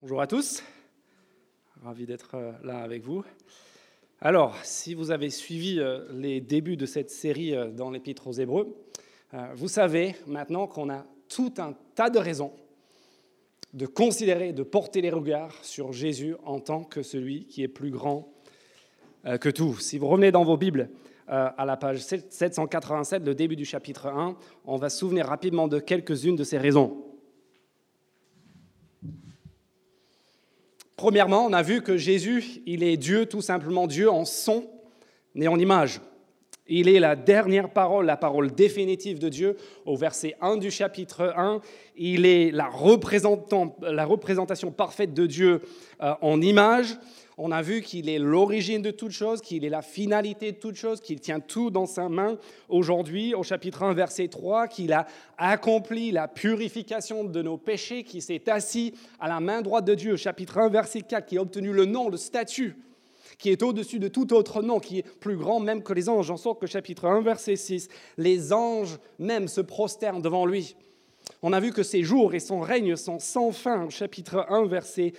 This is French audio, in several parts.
Bonjour à tous, ravi d'être euh, là avec vous. Alors, si vous avez suivi euh, les débuts de cette série euh, dans l'Épître aux Hébreux, vous savez maintenant qu'on a tout un tas de raisons de considérer, de porter les regards sur Jésus en tant que celui qui est plus grand que tout. Si vous revenez dans vos Bibles à la page 787, le début du chapitre 1, on va se souvenir rapidement de quelques-unes de ces raisons. Premièrement, on a vu que Jésus, il est Dieu, tout simplement Dieu en son et en image. Il est la dernière parole, la parole définitive de Dieu. Au verset 1 du chapitre 1, il est la, la représentation parfaite de Dieu euh, en image. On a vu qu'il est l'origine de toute chose, qu'il est la finalité de toute chose, qu'il tient tout dans sa main. Aujourd'hui, au chapitre 1, verset 3, qu'il a accompli la purification de nos péchés, qui s'est assis à la main droite de Dieu. Chapitre 1, verset 4, qui a obtenu le nom, le statut qui est au-dessus de tout autre nom, qui est plus grand même que les anges. En sorte que chapitre 1, verset 6, les anges même se prosternent devant lui. On a vu que ses jours et son règne sont sans fin, chapitre 1, versets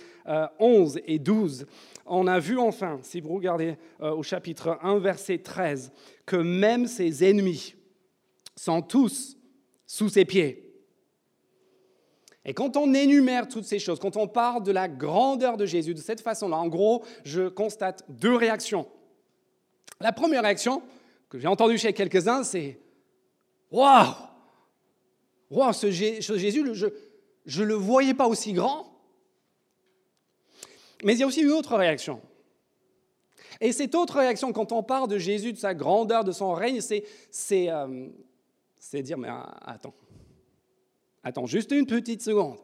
11 euh, et 12. On a vu enfin, si vous regardez euh, au chapitre 1, verset 13, que même ses ennemis sont tous sous ses pieds. Et quand on énumère toutes ces choses, quand on parle de la grandeur de Jésus de cette façon-là, en gros, je constate deux réactions. La première réaction que j'ai entendue chez quelques-uns, c'est Waouh Wow, ce Jésus, je ne le voyais pas aussi grand. Mais il y a aussi une autre réaction. Et cette autre réaction, quand on parle de Jésus, de sa grandeur, de son règne, c'est euh, dire, mais ah, attends, attends, juste une petite seconde.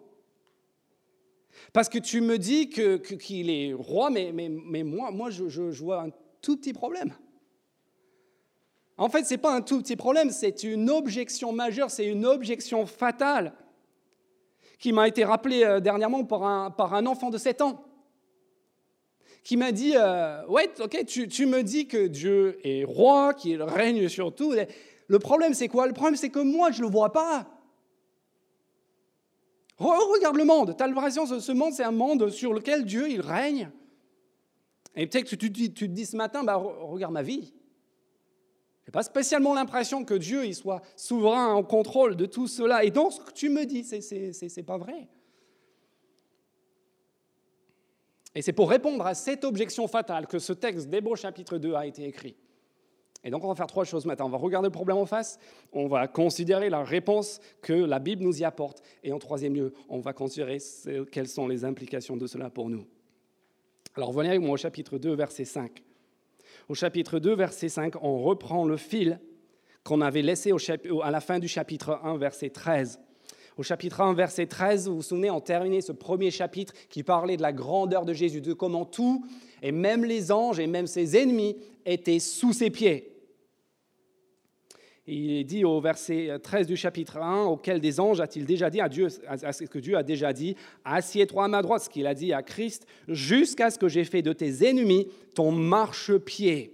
Parce que tu me dis qu'il que, est roi, mais, mais, mais moi, moi je, je, vois un tout petit problème. En fait, ce n'est pas un tout petit problème, c'est une objection majeure, c'est une objection fatale qui m'a été rappelée euh, dernièrement par un, par un enfant de 7 ans qui m'a dit euh, Ouais, ok, tu, tu, me dis que Dieu est roi, qu'il règne sur tout. Le problème, c'est quoi? Le problème, c'est que moi, je ne le vois pas. regarde le monde. Tu as l'impression ce monde, c'est un monde sur lequel Dieu, il règne. Et peut-être que tu, tu, tu, te dis ce matin bah, Regarde ma vie. Je n'ai pas spécialement l'impression que Dieu il soit souverain, en contrôle de tout cela. Et donc, ce que tu me dis, ce n'est pas vrai. Et c'est pour répondre à cette objection fatale que ce texte d'Hébreux chapitre 2 a été écrit. Et donc on va faire trois choses maintenant. On va regarder le problème en face, on va considérer la réponse que la Bible nous y apporte, et en troisième lieu, on va considérer quelles sont les implications de cela pour nous. Alors venez avec moi au chapitre 2, verset 5 au chapitre 2, verset 5, on reprend le fil qu'on avait laissé à la fin du chapitre 1, verset 13. Au chapitre 1, verset 13, vous vous souvenez, on terminait ce premier chapitre qui parlait de la grandeur de Jésus, de comment tout, et même les anges et même ses ennemis, étaient sous ses pieds. Il est dit au verset 13 du chapitre 1, auquel des anges a-t-il déjà dit à Dieu, à ce que Dieu a déjà dit, assieds-toi à ma droite, ce qu'il a dit à Christ, jusqu'à ce que j'ai fait de tes ennemis ton marchepied.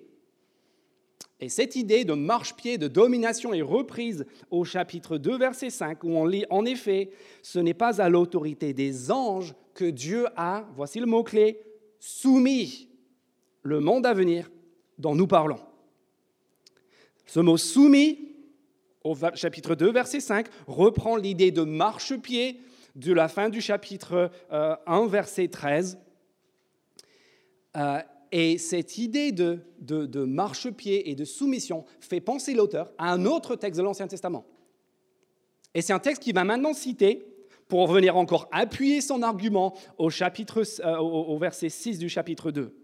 Et cette idée de marchepied, de domination est reprise au chapitre 2, verset 5, où on lit en effet, ce n'est pas à l'autorité des anges que Dieu a, voici le mot-clé, soumis le monde à venir dont nous parlons. Ce mot soumis, au chapitre 2, verset 5, reprend l'idée de marchepied de la fin du chapitre 1, euh, verset 13. Euh, et cette idée de, de, de marchepied et de soumission fait penser l'auteur à un autre texte de l'Ancien Testament. Et c'est un texte qui va maintenant citer pour venir encore appuyer son argument au, chapitre, euh, au verset 6 du chapitre 2.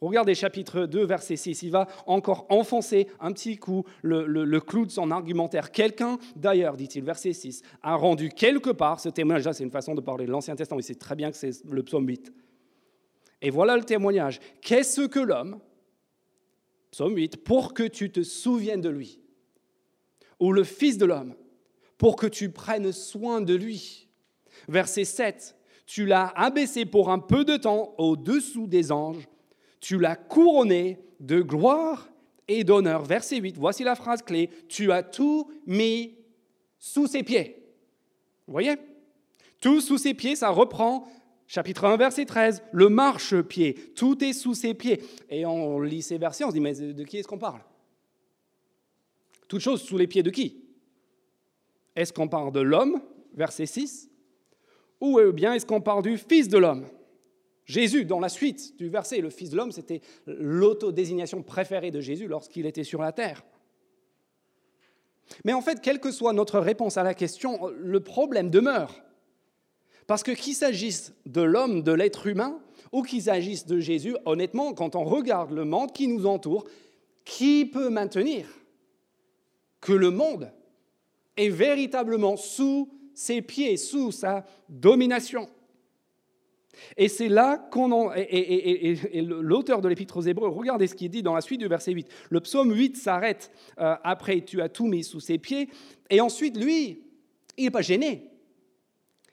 Regardez chapitre 2, verset 6. Il va encore enfoncer un petit coup le, clou de son argumentaire. Quelqu'un, d'ailleurs, dit-il, verset 6, a rendu quelque part ce témoignage. Là, c'est une façon de parler de l'Ancien Testament. Il sait très bien que c'est le psaume 8. Et voilà le témoignage. Qu'est-ce que l'homme, psaume 8, pour que tu te souviennes de lui Ou le Fils de l'homme, pour que tu prennes soin de lui? Verset 7. Tu l'as abaissé pour un peu de temps au-dessous des anges tu l'as couronné de gloire et d'honneur. Verset 8, voici la phrase clé, tu as tout mis sous ses pieds. Vous voyez? Tout sous ses pieds, ça reprend Chapitre 1, verset 13, le marchepied, tout est sous ses pieds. Et on lit ces versets, on se dit, mais de qui est-ce qu'on parle? Toute chose sous les pieds de qui? Est-ce qu'on parle de l'homme, verset 6 Ou bien est-ce qu'on parle du Fils de l'homme? Jésus, dans la suite du verset, le Fils de l'homme, c'était l'autodésignation préférée de Jésus lorsqu'il était sur la terre. Mais en fait, quelle que soit notre réponse à la question, le problème demeure. Parce que qu'il s'agisse de l'homme, de l'être humain, ou qu'il s'agisse de Jésus, honnêtement, quand on regarde le monde qui nous entoure, qui peut maintenir que le monde est véritablement sous ses pieds, sous sa domination? Et c'est là qu'on et, l'auteur de l'Épître aux Hébreux, regardez ce qu'il dit dans la suite du verset 8. Le psaume 8 s'arrête euh, après tu as tout mis sous ses pieds, et ensuite lui, il n'est pas gêné.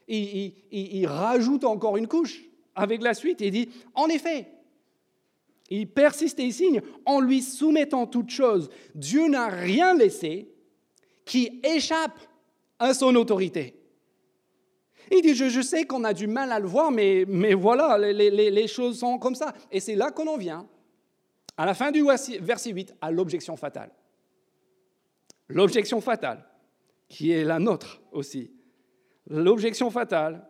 Il, rajoute encore une couche avec la suite et il dit en effet, il persiste et il signe en lui soumettant toute chose. Dieu n'a rien laissé qui échappe à son autorité. Il dit, je, sais qu'on a du mal à le voir, mais, mais voilà, les, choses sont comme ça. Et c'est là qu'on en vient, à la fin du verset 8, à l'objection fatale. L'objection fatale, qui est la nôtre aussi. L'objection fatale,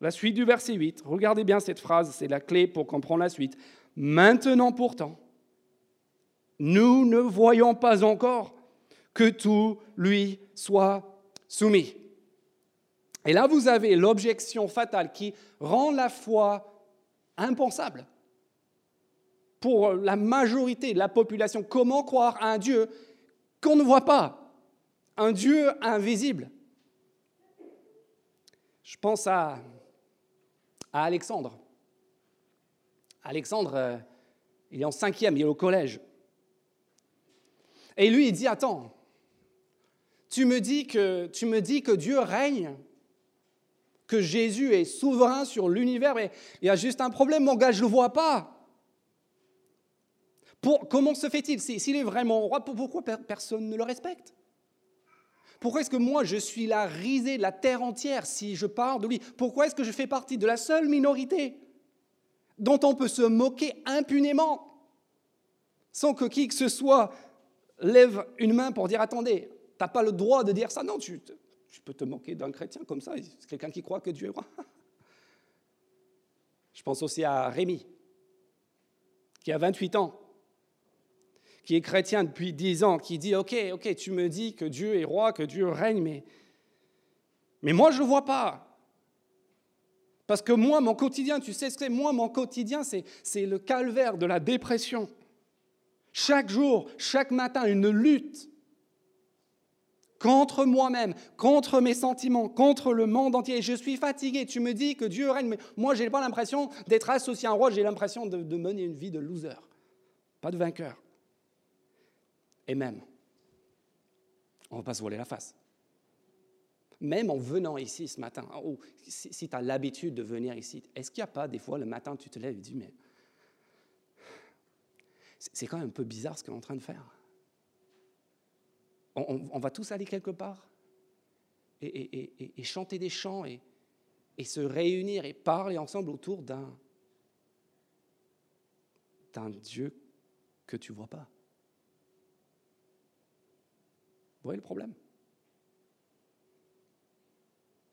la suite du verset 8, regardez bien cette phrase, c'est la clé pour comprendre la suite. Maintenant pourtant, nous ne voyons pas encore que tout lui soit soumis. Et là, vous avez l'objection fatale qui rend la foi impensable. Pour la majorité de la population, comment croire à un Dieu qu'on ne voit pas Un Dieu invisible? Je pense à, Alexandre. Alexandre, euh, il est en cinquième, il est au collège. Et lui, il dit, attends, tu me dis que, tu me dis que Dieu règne que Jésus est souverain sur l'univers, mais il y a juste un problème, mon gars, je ne le vois pas. Pour, comment se fait-il? S'il est vraiment roi, pourquoi personne ne le respecte? Pourquoi est-ce que moi, je suis la risée de la terre entière si je parle de lui? Pourquoi est-ce que je fais partie de la seule minorité dont on peut se moquer impunément sans que qui que ce soit lève une main pour dire attendez, tu n'as pas le droit de dire ça? Non, tu, tu peux te moquer d'un chrétien comme ça, c'est quelqu'un qui croit que Dieu est roi. Je pense aussi à Rémi, qui a 28 ans, qui est chrétien depuis 10 ans, qui dit, ok, ok, tu me dis que Dieu est roi, que Dieu règne, mais, mais moi je ne vois pas. Parce que moi, mon quotidien, tu sais ce que c'est Moi, mon quotidien, c'est le calvaire de la dépression. Chaque jour, chaque matin, une lutte contre moi-même, contre mes sentiments, contre le monde entier. Je suis fatigué. Tu me dis que Dieu règne, mais moi, je n'ai pas l'impression d'être associé à un roi, j'ai l'impression de, mener une vie de loser, pas de vainqueur. Et même, on ne va pas se voiler la face. Même en venant ici ce matin, ou si, tu as l'habitude de venir ici, est-ce qu'il n'y a pas des fois le matin, tu te lèves et tu dis, mais c'est quand même un peu bizarre ce qu'on est en train de faire on, va tous aller quelque part et, chanter des chants et, se réunir et parler ensemble autour d'un Dieu que tu vois pas. Vous voyez le problème?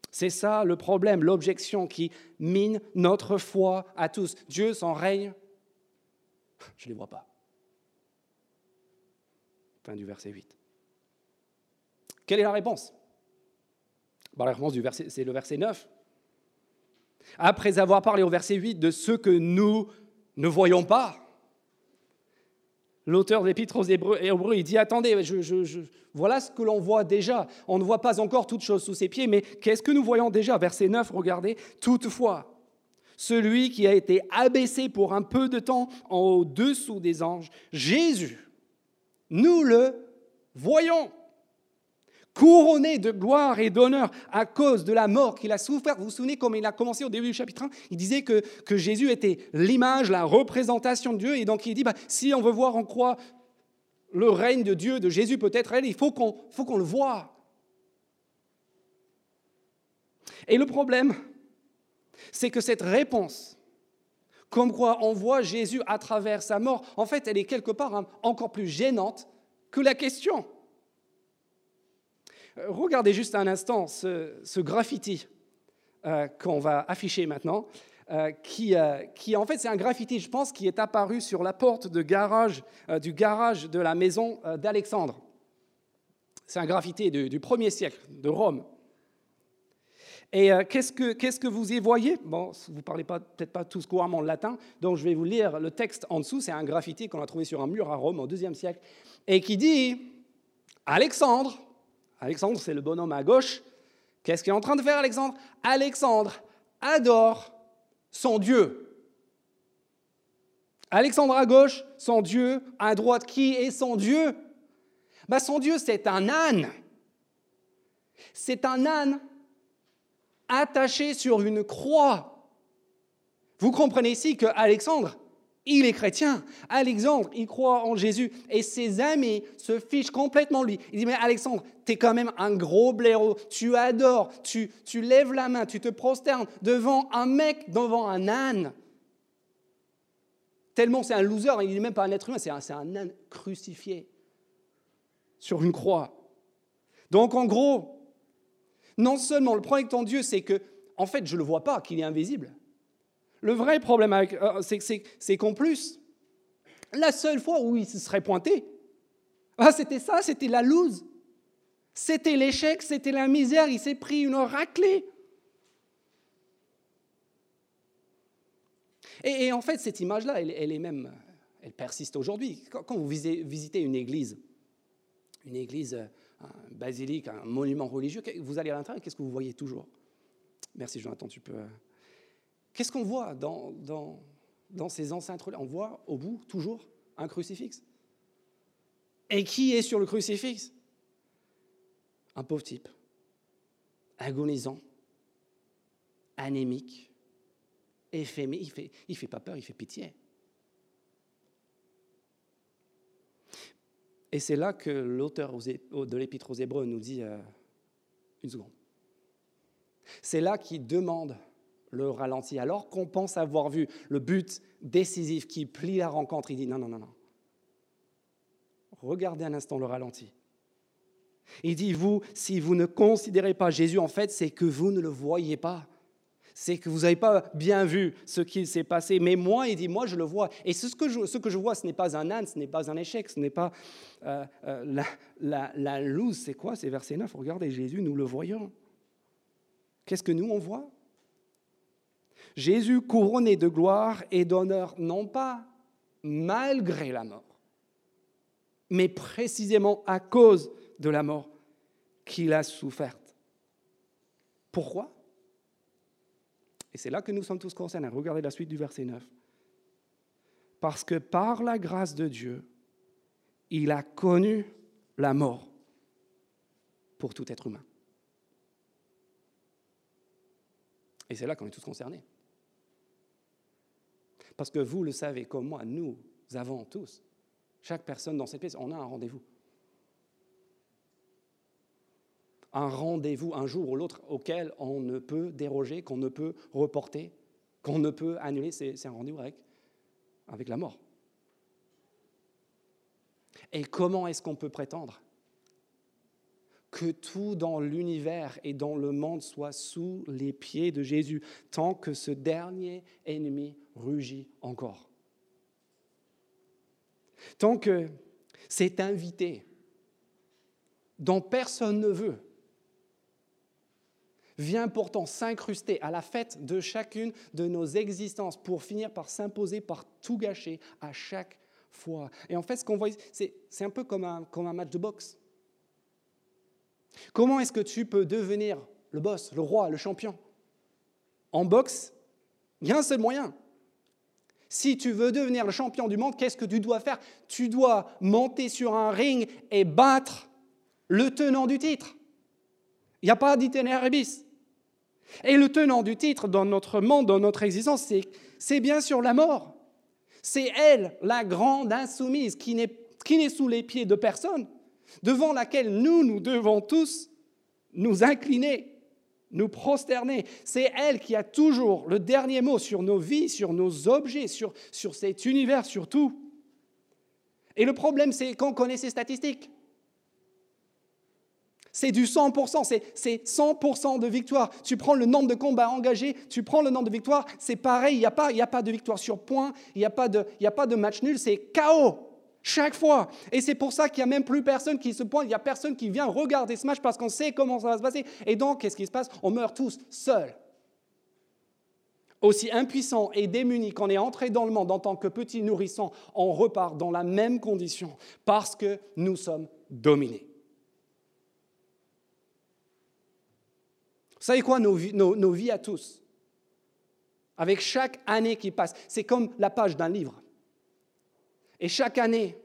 C'est ça le problème, l'objection qui mine notre foi à tous. Dieu, son règne, je ne les vois pas. Fin du verset 8. Quelle est la réponse? Bah, La réponse, c'est le verset 9. Après avoir parlé au verset 8 de ce que nous ne voyons pas, l'auteur de l'Épître aux Hébreux, il dit Attendez, voilà ce que l'on voit déjà. On ne voit pas encore toute chose sous ses pieds, mais qu'est-ce que nous voyons déjà? Verset 9, regardez. Toutefois, celui qui a été abaissé pour un peu de temps en au-dessous des anges, Jésus, nous le voyons couronné de gloire et d'honneur à cause de la mort qu'il a souffert. Vous vous souvenez comme il a commencé au début du chapitre 1 Il disait que, Jésus était l'image, la représentation de Dieu. Et donc il dit, bah, si on veut voir en quoi le règne de Dieu, de Jésus peut être réel, il faut qu'on qu'on le voie. Et le problème, c'est que cette réponse, comme quoi on voit Jésus à travers sa mort, en fait, elle est quelque part hein, encore plus gênante que la question. Euh, regardez juste un instant ce, graffiti euh, qu'on va afficher maintenant, euh, qui, qui, en fait c'est un graffiti, je pense, qui est apparu sur la porte de garage, du garage de la maison d'Alexandre. C'est un graffiti du, du, premier siècle de Rome. Et qu'est-ce, que, vous y voyez? Bon, vous ne parlez peut-être pas tous couramment le latin, donc je vais vous lire le texte en dessous. C'est un graffiti qu'on a trouvé sur un mur à Rome au IIe siècle, et qui dit Alexandre, Alexandre, c'est le bonhomme à gauche. Qu'est-ce qu'il est en train de faire, Alexandre? Alexandre adore son Dieu. Alexandre à gauche, son Dieu. À droite, qui est son Dieu? Bah, Son Dieu, c'est un âne. C'est un âne attaché sur une croix. Vous comprenez ici que Alexandre, il est chrétien. Alexandre, il croit en Jésus. Et ses amis se fichent complètement de lui. Il dit, mais Alexandre, tu es quand même un gros blaireau. Tu adores, tu, lèves la main, tu te prosternes devant un mec, devant un âne. Tellement c'est un loser, il n'est même pas un être humain, c'est un, un âne crucifié sur une croix. Donc en gros, non seulement le problème avec ton Dieu, c'est que, en fait, je ne le vois pas, qu'il est invisible. Le vrai problème, euh, c'est qu'en plus, la seule fois où il se serait pointé, ah, c'était ça, c'était la loose. C'était l'échec, c'était la misère, il s'est pris une raclée. Et, en fait, cette image-là, elle, est même, elle persiste aujourd'hui. Quand, vous visitez une église, une église, un basilique, un monument religieux, vous allez à l'intérieur, qu'est-ce que vous voyez toujours? Merci Jonathan, tu peux... Qu'est-ce qu'on voit dans, ces enceintes On voit au bout toujours un crucifix. Et qui est sur le crucifix? Un pauvre type, agonisant, anémique, éphémé. Il ne fait pas peur, il fait pitié. Et c'est là que l'auteur de l'Épître aux Hébreux nous dit euh, une seconde. C'est là qu'il demande le ralenti. Alors qu'on pense avoir vu le but décisif qui plie la rencontre, il dit non, non, non, non. Regardez un instant le ralenti. Il dit, vous, si vous ne considérez pas Jésus, en fait, c'est que vous ne le voyez pas. C'est que vous n'avez pas bien vu ce qui s'est passé. Mais moi, il dit, moi, je le vois. Et ce que je, ce que je vois, ce n'est pas un âne, ce n'est pas un échec, ce n'est pas euh, euh, la, la, la loose. C'est quoi C'est verset 9. Regardez, Jésus, nous le voyons. Qu'est-ce que nous, on voit? Jésus couronné de gloire et d'honneur, non pas malgré la mort, mais précisément à cause de la mort qu'il a soufferte. Pourquoi? Et c'est là que nous sommes tous concernés. Regardez la suite du verset 9. Parce que par la grâce de Dieu, il a connu la mort pour tout être humain. Et c'est là qu'on est tous concernés. Parce que vous le savez comme moi, nous avons tous, chaque personne dans cette pièce, on a un rendez-vous. Un rendez-vous un jour ou l'autre auquel on ne peut déroger, qu'on ne peut reporter, qu'on ne peut annuler. C'est un rendez-vous avec, avec la mort. Et comment est-ce qu'on peut prétendre que tout dans l'univers et dans le monde soit sous les pieds de Jésus, tant que ce dernier ennemi rugit encore. Tant que cet invité, dont personne ne veut, vient pourtant s'incruster à la fête de chacune de nos existences pour finir par s'imposer, par tout gâcher à chaque fois. Et en fait, ce qu'on voit, c'est un peu comme un, comme un match de boxe. Comment est-ce que tu peux devenir le boss, le roi, le champion? En boxe, il y a un seul moyen. Si tu veux devenir le champion du monde, qu'est-ce que tu dois faire? Tu dois monter sur un ring et battre le tenant du titre. Il n'y a pas d'itinéraire bis. Et le tenant du titre dans notre monde, dans notre existence, c'est bien sûr la mort. C'est elle, la grande insoumise, qui n'est sous les pieds de personne, devant laquelle nous, nous devons tous nous incliner. Nous prosterner. C'est elle qui a toujours le dernier mot sur nos vies, sur nos objets, sur, sur cet univers, sur tout. Et le problème, c'est qu'on connaît ces statistiques. C'est du 100%, c'est 100% de victoire. Tu prends le nombre de combats engagés, tu prends le nombre de victoires, c'est pareil, il n'y a, pas, a pas de victoire sur point, il n'y a, pas de, a pas de match nul, c'est chaos. Chaque fois. Et c'est pour ça qu'il n'y a même plus personne qui se pointe, il n'y a personne qui vient regarder ce match parce qu'on sait comment ça va se passer. Et donc, qu'est-ce qui se passe? On meurt tous seuls. Aussi impuissants et démunis qu'on est entré dans le monde en tant que petits nourrissons, on repart dans la même condition parce que nous sommes dominés. Vous savez quoi, nos, nos vies à tous, avec chaque année qui passe, c'est comme la page d'un livre. Et chaque année,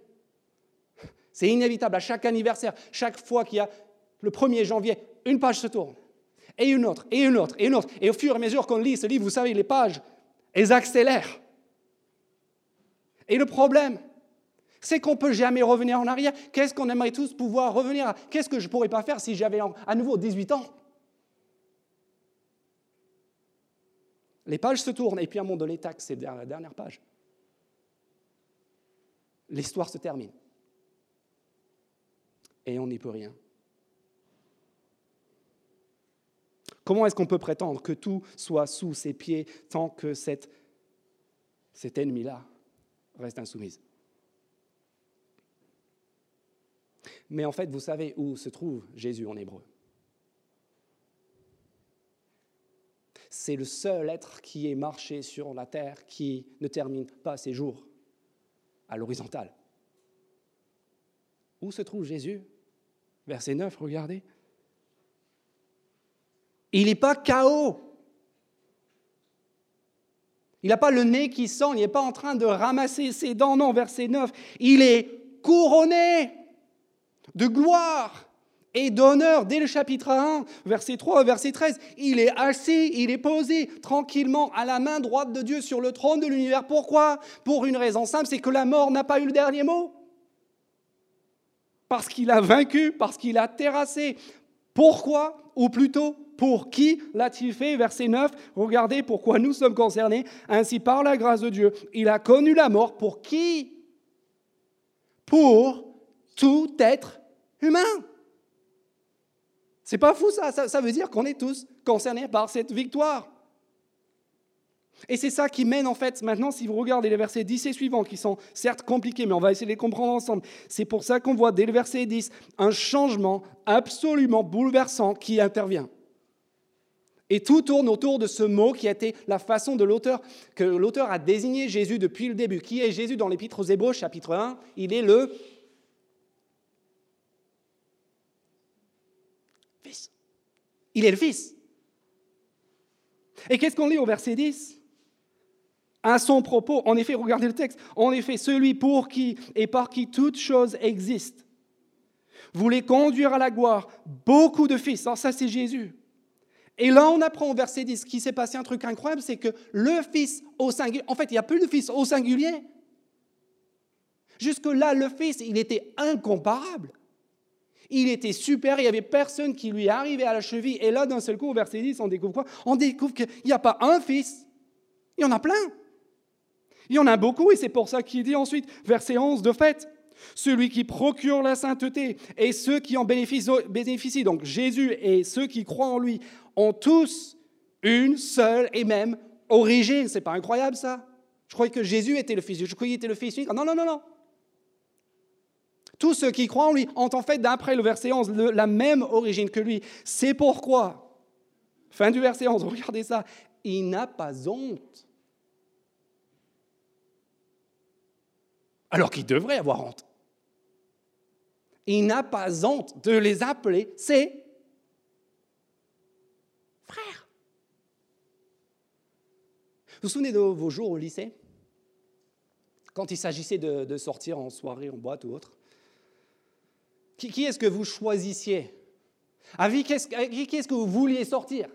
c'est inévitable, à chaque anniversaire, chaque fois qu'il y a le 1er janvier, une page se tourne et une autre, et une autre, et une autre. Et au fur et à mesure qu'on lit ce livre, vous savez, les pages, elles accélèrent. Et le problème, c'est qu'on ne peut jamais revenir en arrière. Qu'est-ce qu'on aimerait tous pouvoir revenir à? Qu'est-ce que je ne pourrais pas faire si j'avais à nouveau 18 ans? Les pages se tournent, et puis à un moment donné, tac, c'est la dernière page. L'histoire se termine. Et on n'y peut rien. Comment est-ce qu'on peut prétendre que tout soit sous ses pieds tant que cet ennemi-là reste insoumise? Mais en fait, vous savez où se trouve Jésus en hébreu. C'est le seul être qui est marché sur la terre qui ne termine pas ses jours à l'horizontale. Où se trouve Jésus? Verset 9, regardez. Il n'est pas chaos. Il n'a pas le nez qui sent, il n'est pas en train de ramasser ses dents. Non, verset 9, il est couronné de gloire et d'honneur dès le chapitre 1, verset 3, verset 13. Il est assis, il est posé tranquillement à la main droite de Dieu sur le trône de l'univers. Pourquoi? Pour une raison simple, c'est que la mort n'a pas eu le dernier mot. Parce qu'il a vaincu, parce qu'il a terrassé. Pourquoi? Ou plutôt, pour qui l'a-t-il fait? Verset 9, regardez pourquoi nous sommes concernés. Ainsi, par la grâce de Dieu, il a connu la mort. Pour qui? Pour tout être humain. C'est pas fou ça, ça, veut dire qu'on est tous concernés par cette victoire. Et c'est ça qui mène en fait, maintenant si vous regardez les versets 10 et suivants, qui sont certes compliqués, mais on va essayer de les comprendre ensemble, c'est pour ça qu'on voit dès le verset 10 un changement absolument bouleversant qui intervient. Et tout tourne autour de ce mot qui a été la façon de l'auteur, que l'auteur a désigné Jésus depuis le début. Qui est Jésus dans l'Épître aux Hébreux, chapitre 1 Il est le Il est le Fils. Et qu'est-ce qu'on lit au verset 10 À son propos, en effet, regardez le texte, en effet, celui pour qui et par qui toute chose existe, voulait conduire à la gloire beaucoup de fils. Alors ça, c'est Jésus. Et là, on apprend au verset 10 qu'il s'est passé un truc incroyable, c'est que le Fils au singulier, en fait, il n'y a plus de Fils au singulier. Jusque-là, le Fils, il était incomparable. Il était super, il n'y avait personne qui lui arrivait à la cheville. Et là, d'un seul coup, au verset 10, on découvre quoi? On découvre qu'il n'y a pas un Fils, il y en a plein. Il y en a beaucoup, et c'est pour ça qu'il dit ensuite, verset 11, de fait, celui qui procure la sainteté et ceux qui en bénéficient, donc Jésus et ceux qui croient en lui, ont tous une seule et même origine. C'est pas incroyable ça? Je croyais que Jésus était le Fils. Je croyais qu'il était le Fils unique. Non, non, non, non. Tous ceux qui croient en lui ont en fait, d'après le verset 11, la même origine que lui. C'est pourquoi, fin du verset 11, regardez ça, il n'a pas honte. Alors qu'il devrait avoir honte. Il n'a pas honte de les appeler ses Vous vous souvenez de vos jours au lycée? Quand il s'agissait de, sortir en soirée, en boîte ou autre? Qui, est-ce que vous choisissiez? Avec qui est-ce que vous vouliez sortir?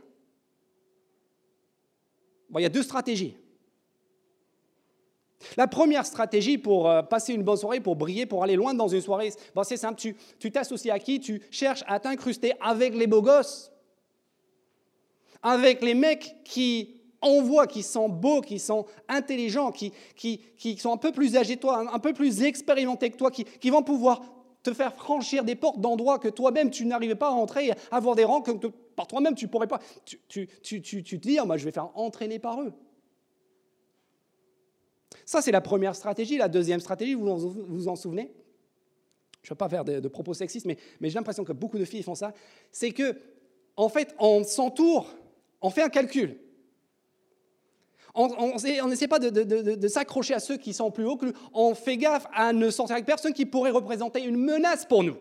Il y a deux stratégies. La première stratégie pour euh, passer une bonne soirée, pour briller, pour aller loin dans une soirée, c'est simple. Tu t'associes à qui? Tu cherches à t'incruster avec les beaux gosses. avec les mecs qui envoient, qui sont beaux, qui sont intelligents, qui, sont un peu plus âgés que toi, un, peu plus expérimentés que toi, qui vont pouvoir te faire franchir des portes d'endroits que toi-même tu n'arrivais pas à entrer, avoir des rangs que par toi-même tu pourrais pas. Tu, tu, tu, tu, te dis, ah, moi je vais faire entraîner par eux. Ça, c'est la première stratégie. La deuxième stratégie, vous vous en souvenez? Je ne veux pas faire de, propos sexistes, mais, mais j'ai l'impression que beaucoup de filles font ça. C'est que, en fait, on s'entoure, on fait un calcul on n'essaie pas de, s'accrocher à ceux qui sont plus hauts que nous. On fait gaffe à ne sortir avec personne qui pourrait représenter une menace pour nous.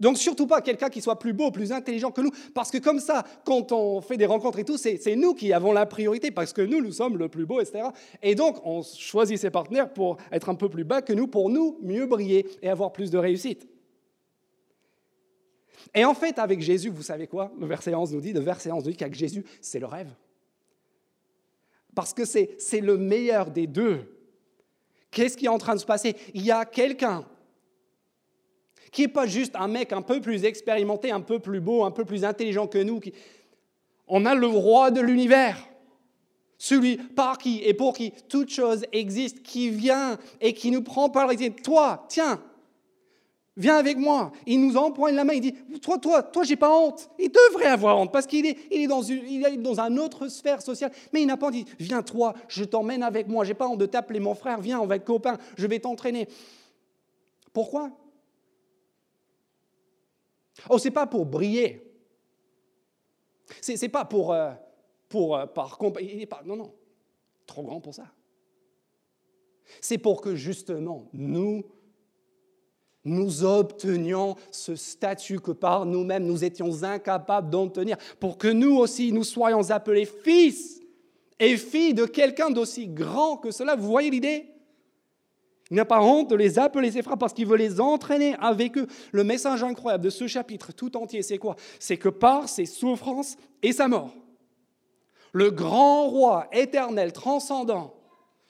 Donc surtout pas quelqu'un qui soit plus beau, plus intelligent que nous, parce que comme ça, quand on fait des rencontres et tout, c'est nous qui avons la priorité, parce que nous, nous sommes le plus beau, etc. Et donc on choisit ses partenaires pour être un peu plus bas que nous, pour nous mieux briller et avoir plus de réussite. Et en fait, avec Jésus, vous savez quoi? Le verset 11 nous dit, le verset 11 nous dit qu'avec Jésus, c'est le rêve parce que c'est le meilleur des deux. Qu'est-ce qui est en train de se passer? Il y a quelqu'un qui n'est pas juste un mec un peu plus expérimenté, un peu plus beau, un peu plus intelligent que nous. On a le roi de l'univers, celui par qui et pour qui toute chose existe, qui vient et qui nous prend par la Toi, tiens, Viens avec moi. Il nous empoigne la main. Il dit Toi, toi, toi, j'ai pas honte. Il devrait avoir honte parce qu'il est, dans une, autre sphère sociale. Mais il n'a pas dit Viens, toi, je t'emmène avec moi. J'ai pas honte de t'appeler mon frère. Viens, on va être copains. Je vais t'entraîner. Pourquoi? Oh, c'est pas pour briller. C'est, c'est pas pour, euh, pour euh, par non, non, trop grand pour ça. C'est pour que justement nous nous obtenions ce statut que par nous-mêmes nous étions incapables d'obtenir, pour que nous aussi nous soyons appelés fils et filles de quelqu'un d'aussi grand que cela. Vous voyez l'idée? Il n'a pas honte de les appeler ses frères parce qu'il veut les entraîner avec eux. Le message incroyable de ce chapitre tout entier, c'est quoi? C'est que par ses souffrances et sa mort, le grand roi éternel, transcendant,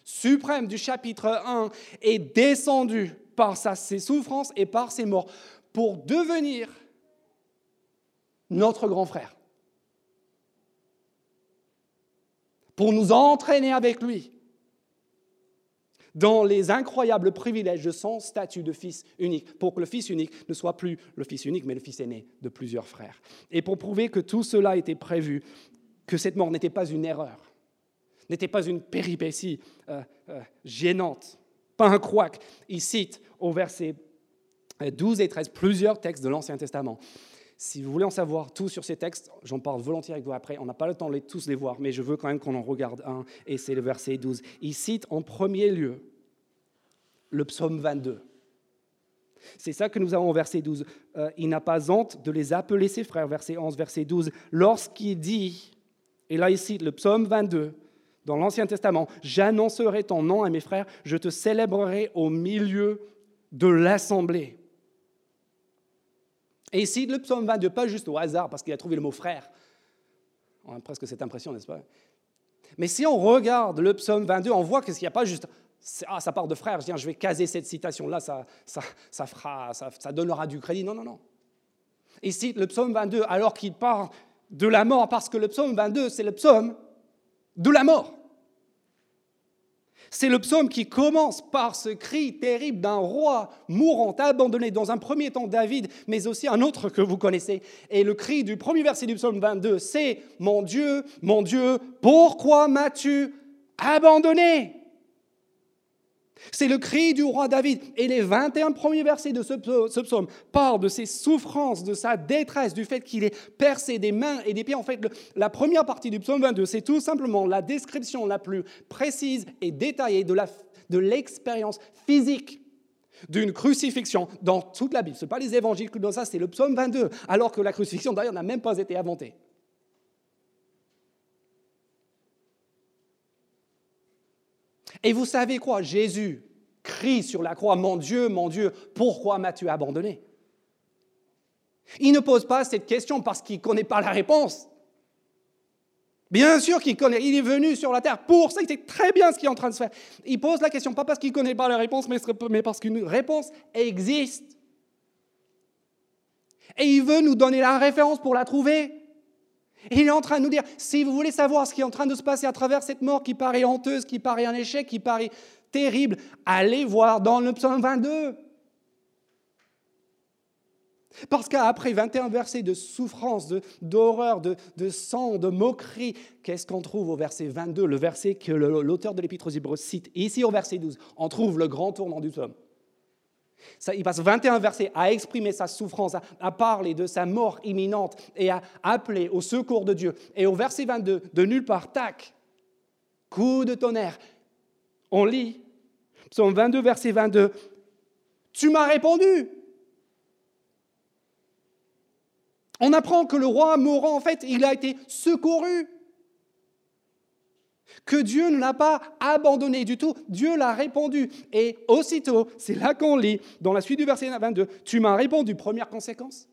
suprême du chapitre 1, est descendu par ses souffrances et par ses morts, pour devenir notre grand frère, pour nous entraîner avec lui dans les incroyables privilèges de son statut de fils unique, pour que le fils unique ne soit plus le fils unique, mais le fils aîné de plusieurs frères. Et pour prouver que tout cela était prévu, que cette mort n'était pas une erreur, n'était pas une péripétie euh, euh, gênante, pas un couac. Il cite au verset 12 et 13 plusieurs textes de l'Ancien Testament. Si vous voulez en savoir tout sur ces textes, j'en parle volontiers avec vous après. On n'a pas le temps de tous les voir, mais je veux quand même qu'on en regarde un, et c'est le verset 12. Il cite en premier lieu le psaume 22. C'est ça que nous avons au verset 12. Euh, il n'a pas honte de les appeler ses frères, verset 11, verset 12, lorsqu'il dit, et là il cite le psaume 22, dans l'Ancien Testament, j'annoncerai ton nom à mes frères, je te célébrerai au milieu de l'assemblée. Et ici, le psaume 22, pas juste au hasard, parce qu'il a trouvé le mot frère. On a presque cette impression, n'est-ce pas? Mais si on regarde le psaume 22, on voit qu'il n'y a pas juste ah, ça part de frère, je, je vais caser cette citation-là, ça, ça, ça, fera, ça, ça donnera du crédit. Non, non, non. Ici, le psaume 22, alors qu'il part de la mort, parce que le psaume 22, c'est le psaume de la mort. C'est le psaume qui commence par ce cri terrible d'un roi mourant, abandonné dans un premier temps David, mais aussi un autre que vous connaissez. Et le cri du premier verset du psaume 22, c'est ⁇ Mon Dieu, mon Dieu, pourquoi m'as-tu abandonné ?⁇ c'est le cri du roi David. Et les 21 premiers versets de ce psaume parlent de ses souffrances, de sa détresse, du fait qu'il est percé des mains et des pieds. En fait, la première partie du psaume 22, c'est tout simplement la description la plus précise et détaillée de l'expérience physique d'une crucifixion dans toute la Bible. Ce n'est pas les évangiles que dans ça, c'est le psaume 22, alors que la crucifixion d'ailleurs n'a même pas été inventée. Et vous savez quoi? Jésus crie sur la croix, mon Dieu, mon Dieu, pourquoi m'as-tu abandonné? Il ne pose pas cette question parce qu'il ne connaît pas la réponse. Bien sûr qu'il connaît, il est venu sur la terre pour ça, il sait très bien ce qu'il est en train de faire. Il pose la question pas parce qu'il ne connaît pas la réponse, mais parce qu'une réponse existe. Et il veut nous donner la référence pour la trouver. Il est en train de nous dire, si vous voulez savoir ce qui est en train de se passer à travers cette mort qui paraît honteuse, qui paraît un échec, qui paraît terrible, allez voir dans le psaume 22. Parce qu'après 21 versets de souffrance, d'horreur, de, de, sang, de moquerie, qu'est-ce qu'on trouve au verset 22, le verset que l'auteur de l'Épître aux Hébreux cite Ici au verset 12, on trouve le grand tournant du psaume. Il passe 21 versets à exprimer sa souffrance, à, parler de sa mort imminente et à appeler au secours de Dieu. Et au verset 22, de nulle part, tac, coup de tonnerre, on lit, psaume 22, verset 22, Tu m'as répondu, On apprend que le roi mourant, en fait, il a été secouru. Que Dieu ne l'a pas abandonné du tout, Dieu l'a répondu. Et aussitôt, c'est là qu'on lit, dans la suite du verset 22, Tu m'as répondu, première conséquence.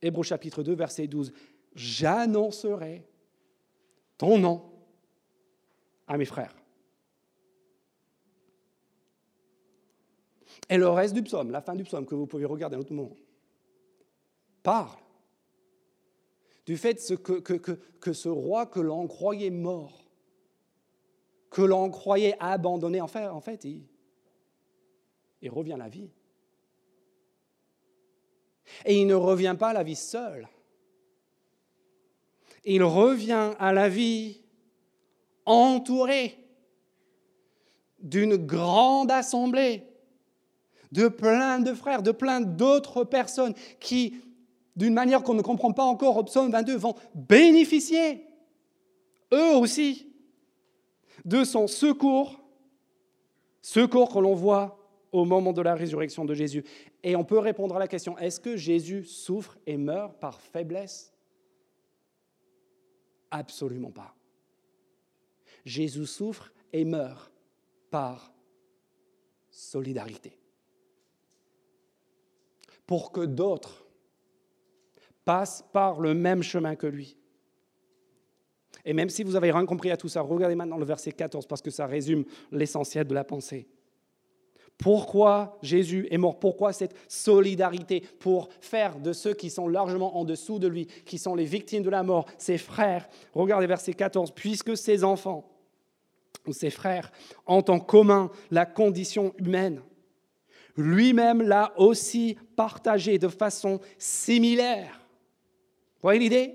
Hébreu chapitre 2, verset 12, J'annoncerai ton nom à mes frères. Et le reste du psaume, la fin du psaume, que vous pouvez regarder à un autre moment, parle du fait que, que, ce roi que l'on croyait mort, que l'on croyait abandonné, en fait, il revient à la vie. Et il ne revient pas à la vie seul. Il revient à la vie entouré d'une grande assemblée de plein de frères, de plein d'autres personnes qui d'une manière qu'on ne comprend pas encore au psaume 22, vont bénéficier, eux aussi, de son secours, secours que l'on voit au moment de la résurrection de Jésus. Et on peut répondre à la question, est-ce que Jésus souffre et meurt par faiblesse? Absolument pas. Jésus souffre et meurt par solidarité. Pour que d'autres passe par le même chemin que lui. Et même si vous avez rien compris à tout ça, regardez maintenant le verset 14 parce que ça résume l'essentiel de la pensée. Pourquoi Jésus est mort? Pourquoi cette solidarité pour faire de ceux qui sont largement en dessous de lui, qui sont les victimes de la mort, ses frères? Regardez verset 14. Puisque ses enfants ou ses frères ont en commun la condition humaine, lui-même l'a aussi partagé de façon similaire vous voyez l'idée?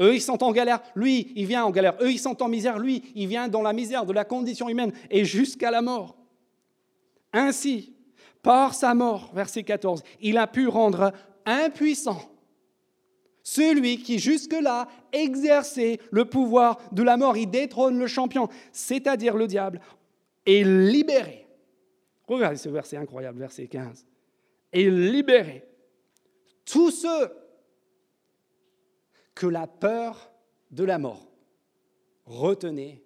Eux, ils sont en galère, lui, il vient en galère. Eux, ils sont en misère, lui, il vient dans la misère de la condition humaine et jusqu'à la mort. Ainsi, par sa mort, verset 14, il a pu rendre impuissant celui qui jusque-là exerçait le pouvoir de la mort. Il détrône le champion, c'est-à-dire le diable, et libérer. Regardez ce verset incroyable, verset 15. Et libérer tous ceux que la peur de la mort retenait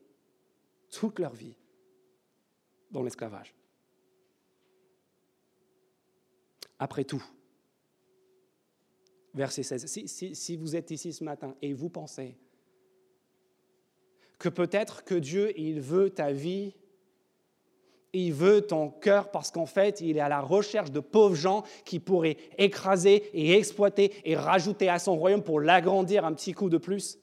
toute leur vie dans l'esclavage. Après tout, verset 16, si, si, vous êtes ici ce matin et vous pensez que peut-être que Dieu, il veut ta vie il veut ton cœur parce qu'en fait, il est à la recherche de pauvres gens qui pourraient écraser et exploiter et rajouter à son royaume pour l'agrandir un petit coup de plus.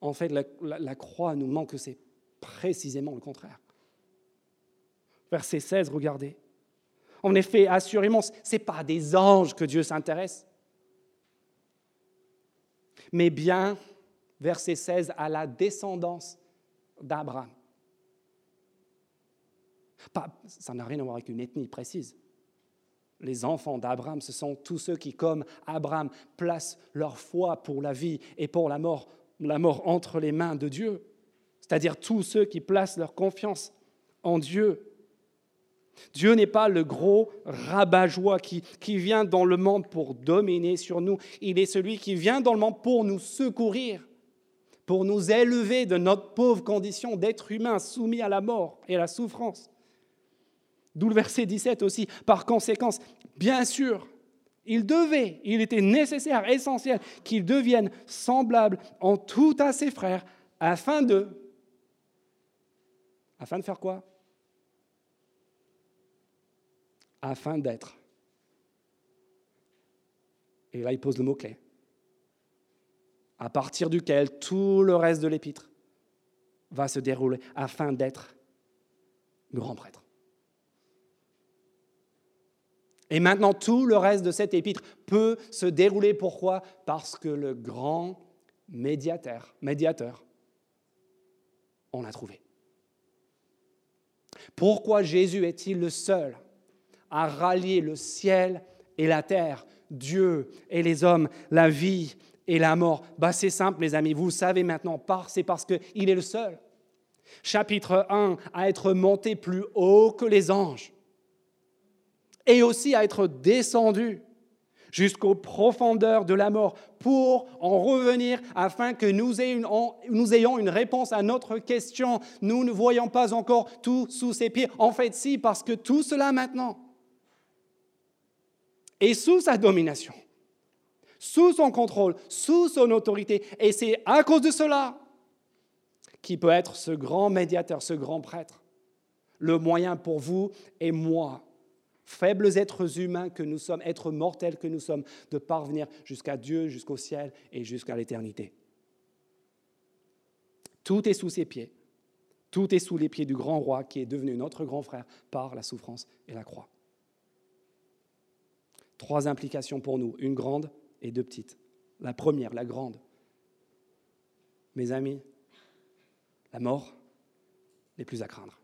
En fait, la, croix nous manque que c'est précisément le contraire. Verset 16, regardez. En effet, assurément, ce n'est pas des anges que Dieu s'intéresse, mais bien, verset 16, à la descendance d'Abraham ça n'a rien à voir avec une ethnie précise. Les enfants d'Abraham, ce sont tous ceux qui, comme Abraham, placent leur foi pour la vie et pour la mort, la mort entre les mains de Dieu. C'est-à-dire tous ceux qui placent leur confiance en Dieu. Dieu n'est pas le gros rabat-joie qui, qui vient dans le monde pour dominer sur nous. Il est celui qui vient dans le monde pour nous secourir, pour nous élever de notre pauvre condition d'être humain soumis à la mort et à la souffrance. D'où le verset 17 aussi. Par conséquence, bien sûr, il devait, il était nécessaire, essentiel qu'il devienne semblable en tout à ses frères afin de... Afin de faire quoi? Afin d'être Et là, il pose le mot-clé, à partir duquel tout le reste de l'épître va se dérouler afin d'être grand prêtre. Et maintenant, tout le reste de cet épître peut se dérouler. Pourquoi? Parce que le grand médiateur, on l'a trouvé. Pourquoi Jésus est-il le seul à rallier le ciel et la terre, Dieu et les hommes, la vie et la mort? Bah, C'est simple, mes amis, vous le savez maintenant, c'est parce qu'il est le seul. Chapitre 1, à être monté plus haut que les anges et aussi à être descendu jusqu'aux profondeurs de la mort pour en revenir afin que nous ayons, une réponse à notre question. Nous ne voyons pas encore tout sous ses pieds. En fait, si, parce que tout cela maintenant est sous sa domination, sous son contrôle, sous son autorité. Et c'est à cause de cela qu'il peut être ce grand médiateur, ce grand prêtre, le moyen pour vous et moi faibles êtres humains que nous sommes, êtres mortels que nous sommes, de parvenir jusqu'à Dieu, jusqu'au ciel et jusqu'à l'éternité. Tout est sous ses pieds. Tout est sous les pieds du grand roi qui est devenu notre grand frère par la souffrance et la croix. Trois implications pour nous, une grande et deux petites. La première, la grande. Mes amis, la mort n'est plus à craindre.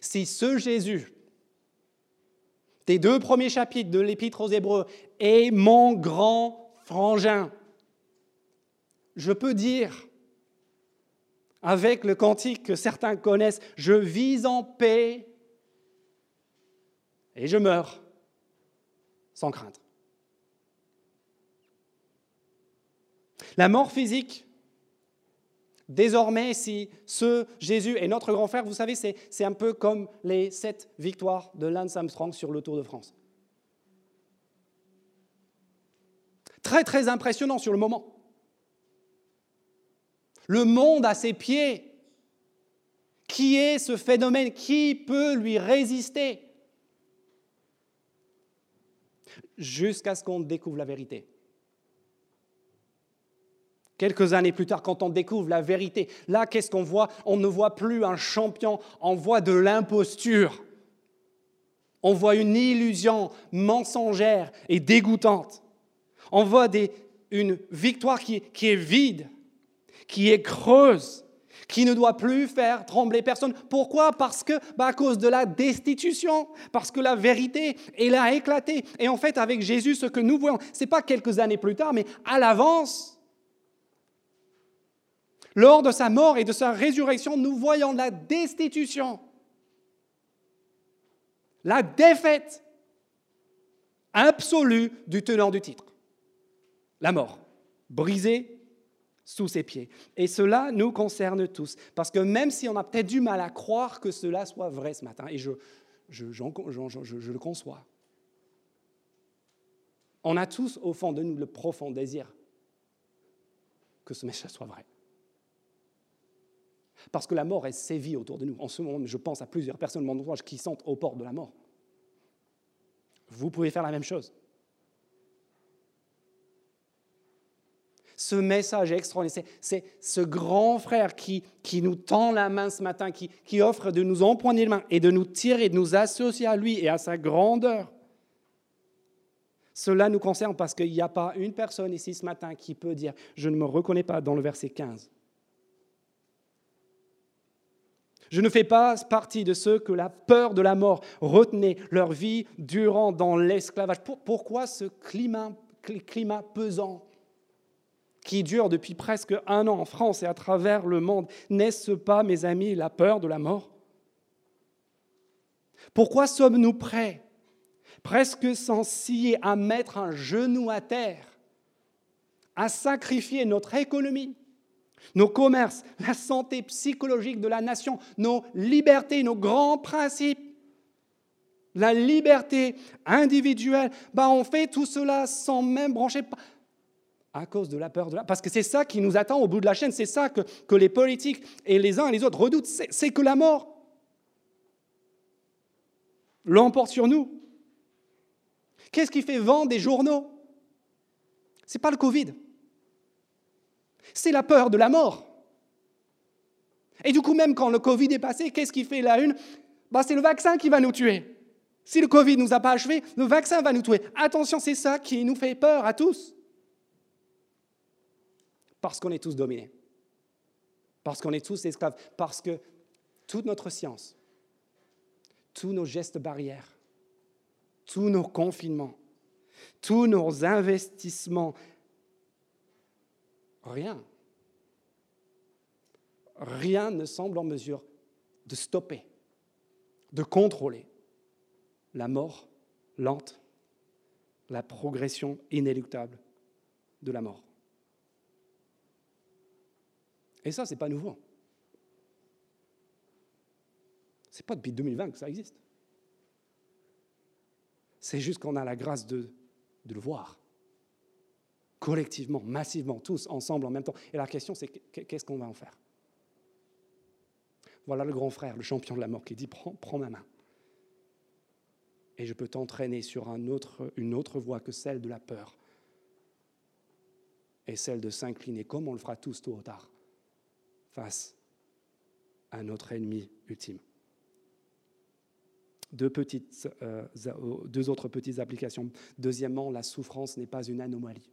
Si ce Jésus des deux premiers chapitres de l'Épître aux Hébreux est mon grand frangin, je peux dire avec le cantique que certains connaissent, je vis en paix et je meurs sans crainte. La mort physique Désormais, si ce Jésus est notre grand frère, vous savez, c'est un peu comme les sept victoires de Lance Armstrong sur le Tour de France. Très, très impressionnant sur le moment. Le monde à ses pieds. Qui est ce phénomène? Qui peut lui résister? Jusqu'à ce qu'on découvre la vérité. Quelques années plus tard, quand on découvre la vérité, là, qu'est-ce qu'on voit? On ne voit plus un champion, on voit de l'imposture. On voit une illusion mensongère et dégoûtante. On voit une victoire qui, est vide, qui est creuse, qui ne doit plus faire trembler personne. Pourquoi? Parce que, bah, à cause de la destitution, parce que la vérité, elle a éclaté. Et en fait, avec Jésus, ce que nous voyons, ce n'est pas quelques années plus tard, mais à l'avance, lors de sa mort et de sa résurrection, nous voyons la destitution, la défaite absolue du tenant du titre, la mort, brisée sous ses pieds. Et cela nous concerne tous, parce que même si on a peut-être du mal à croire que cela soit vrai ce matin, et je, le conçois, on a tous au fond de nous le profond désir que ce message soit vrai. Parce que la mort est sévie autour de nous. En ce moment, je pense à plusieurs personnes de mon entourage qui sont aux portes de la mort. Vous pouvez faire la même chose. Ce message est extraordinaire. C'est ce grand frère qui, qui, nous tend la main ce matin, qui, qui offre de nous empoigner la main et de nous tirer, de nous associer à lui et à sa grandeur. Cela nous concerne parce qu'il n'y a pas une personne ici ce matin qui peut dire Je ne me reconnais pas dans le verset 15. Je ne fais pas partie de ceux que la peur de la mort retenait leur vie durant dans l'esclavage. Pourquoi ce climat, pesant qui dure depuis presque un an en France et à travers le monde? N'est-ce pas, mes amis, la peur de la mort? Pourquoi sommes-nous prêts, presque sans scier, à mettre un genou à terre, à sacrifier notre économie, nos commerces, la santé psychologique de la nation, nos libertés, nos grands principes, la liberté individuelle, bah on fait tout cela sans même brancher à cause de la peur de la... Parce que c'est ça qui nous attend au bout de la chaîne, c'est ça que, que les politiques et les uns et les autres redoutent, c'est que la mort l'emporte sur nous. Qu'est-ce qui fait vendre des journaux? Ce n'est pas le Covid. C'est la peur de la mort. Et du coup, même quand le Covid est passé, qu'est-ce qui fait la une? Bah, C'est le vaccin qui va nous tuer. Si le Covid ne nous a pas achevés, le vaccin va nous tuer. Attention, c'est ça qui nous fait peur à tous. Parce qu'on est tous dominés. Parce qu'on est tous esclaves. Parce que toute notre science, tous nos gestes barrières, tous nos confinements, tous nos investissements, rien, rien ne semble en mesure de stopper, de contrôler la mort lente, la progression inéluctable de la mort. Et ça, ce n'est pas nouveau. Ce n'est pas depuis 2020 que ça existe. C'est juste qu'on a la grâce de, de le voir. Collectivement, massivement, tous ensemble en même temps. Et la question, c'est qu'est-ce qu'on va en faire? Voilà le grand frère, le champion de la mort, qui dit prends, prends ma main. Et je peux t'entraîner sur une autre voie que celle de la peur et celle de s'incliner, comme on le fera tous tôt ou tard, face à notre ennemi ultime. Deux, petites, euh, deux autres petites applications. Deuxièmement, la souffrance n'est pas une anomalie.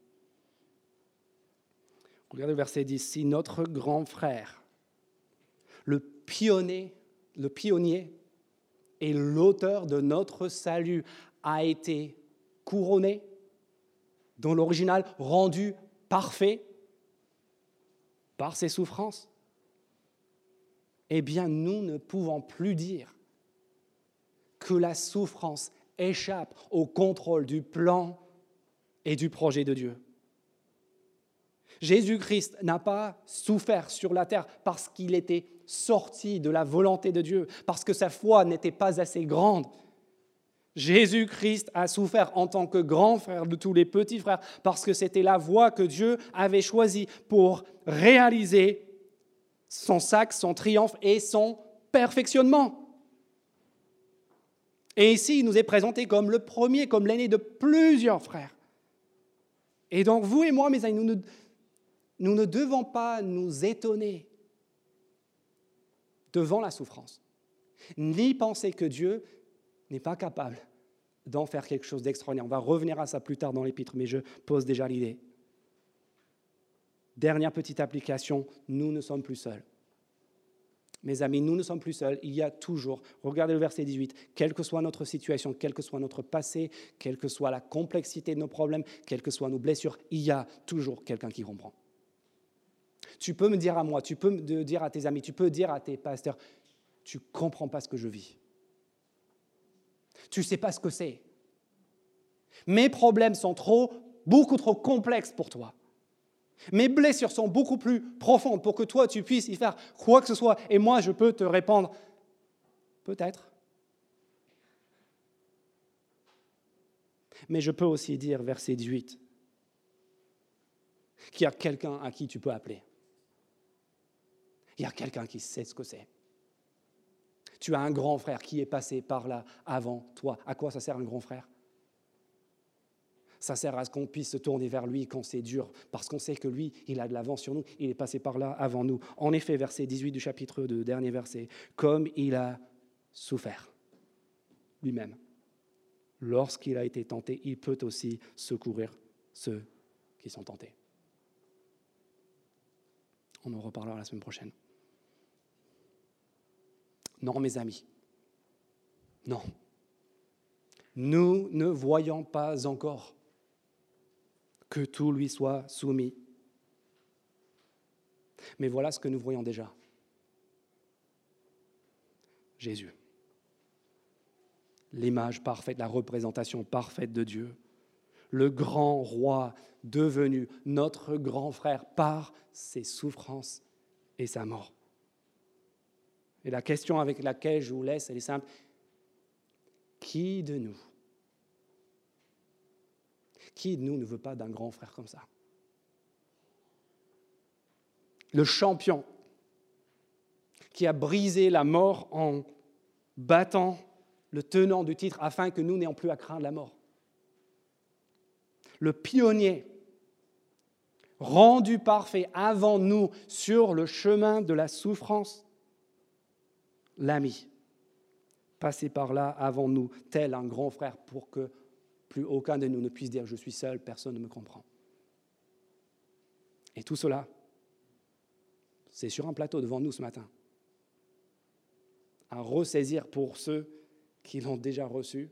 Regardez le verset 10. Si notre grand frère, le pionnier, le pionnier et l'auteur de notre salut a été couronné, dans l'original rendu parfait par ses souffrances, eh bien nous ne pouvons plus dire que la souffrance échappe au contrôle du plan et du projet de Dieu. Jésus-Christ n'a pas souffert sur la terre parce qu'il était sorti de la volonté de Dieu, parce que sa foi n'était pas assez grande. Jésus-Christ a souffert en tant que grand frère de tous les petits frères, parce que c'était la voie que Dieu avait choisie pour réaliser son sac, son triomphe et son perfectionnement. Et ici, il nous est présenté comme le premier, comme l'aîné de plusieurs frères. Et donc, vous et moi, mes amis, nous ne, nous ne devons pas nous étonner devant la souffrance, ni penser que Dieu n'est pas capable d'en faire quelque chose d'extraordinaire. On va revenir à ça plus tard dans l'épître, mais je pose déjà l'idée. Dernière petite application, nous ne sommes plus seuls. Mes amis, nous ne sommes plus seuls. Il y a toujours, regardez le verset 18, quelle que soit notre situation, quel que soit notre passé, quelle que soit la complexité de nos problèmes, quelles que soient nos blessures, il y a toujours quelqu'un qui comprend. Tu peux me dire à moi, tu peux me dire à tes amis, tu peux dire à tes pasteurs, tu comprends pas ce que je vis. Tu sais pas ce que c'est. Mes problèmes sont trop, beaucoup trop complexes pour toi. Mes blessures sont beaucoup plus profondes pour que toi, tu puisses y faire quoi que ce soit. Et moi, je peux te répondre, peut-être. Mais je peux aussi dire, verset 18, qu'il y a quelqu'un à qui tu peux appeler. Il y a quelqu'un qui sait ce que c'est. Tu as un grand frère qui est passé par là avant toi. À quoi ça sert un grand frère? Ça sert à ce qu'on puisse se tourner vers lui quand c'est dur, parce qu'on sait que lui, il a de l'avance sur nous, il est passé par là avant nous. En effet, verset 18 du chapitre 2, dernier verset, comme il a souffert lui-même, lorsqu'il a été tenté, il peut aussi secourir ceux qui sont tentés. On en reparlera la semaine prochaine. Non, mes amis, non. Nous ne voyons pas encore que tout lui soit soumis. Mais voilà ce que nous voyons déjà. Jésus. L'image parfaite, la représentation parfaite de Dieu. Le grand roi devenu notre grand frère par ses souffrances et sa mort. Et la question avec laquelle je vous laisse, elle est simple. Qui de nous qui de nous ne veut pas d'un grand frère comme ça? Le champion qui a brisé la mort en battant le tenant du titre afin que nous n'ayons plus à craindre la mort. le pionnier, rendu parfait avant nous sur le chemin de la souffrance, l'ami, passé par là avant nous, tel un grand frère, pour que plus aucun de nous ne puisse dire je suis seul, personne ne me comprend. Et tout cela, c'est sur un plateau devant nous ce matin. À ressaisir pour ceux qui l'ont déjà reçu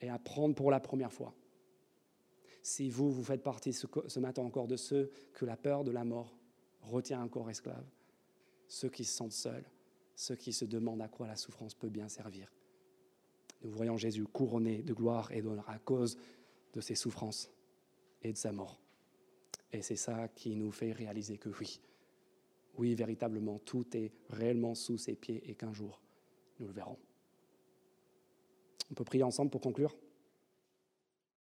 et à prendre pour la première fois. Si vous, vous faites partie ce, matin encore de ceux que la peur de la mort retient encore esclaves, ceux qui se sentent seuls, ceux qui se demandent à quoi la souffrance peut bien servir. Nous voyons Jésus couronné de gloire et d'honneur à cause de ses souffrances et de sa mort. Et c'est ça qui nous fait réaliser que oui, oui, véritablement, tout est réellement sous ses pieds et qu'un jour, nous le verrons. On peut prier ensemble pour conclure?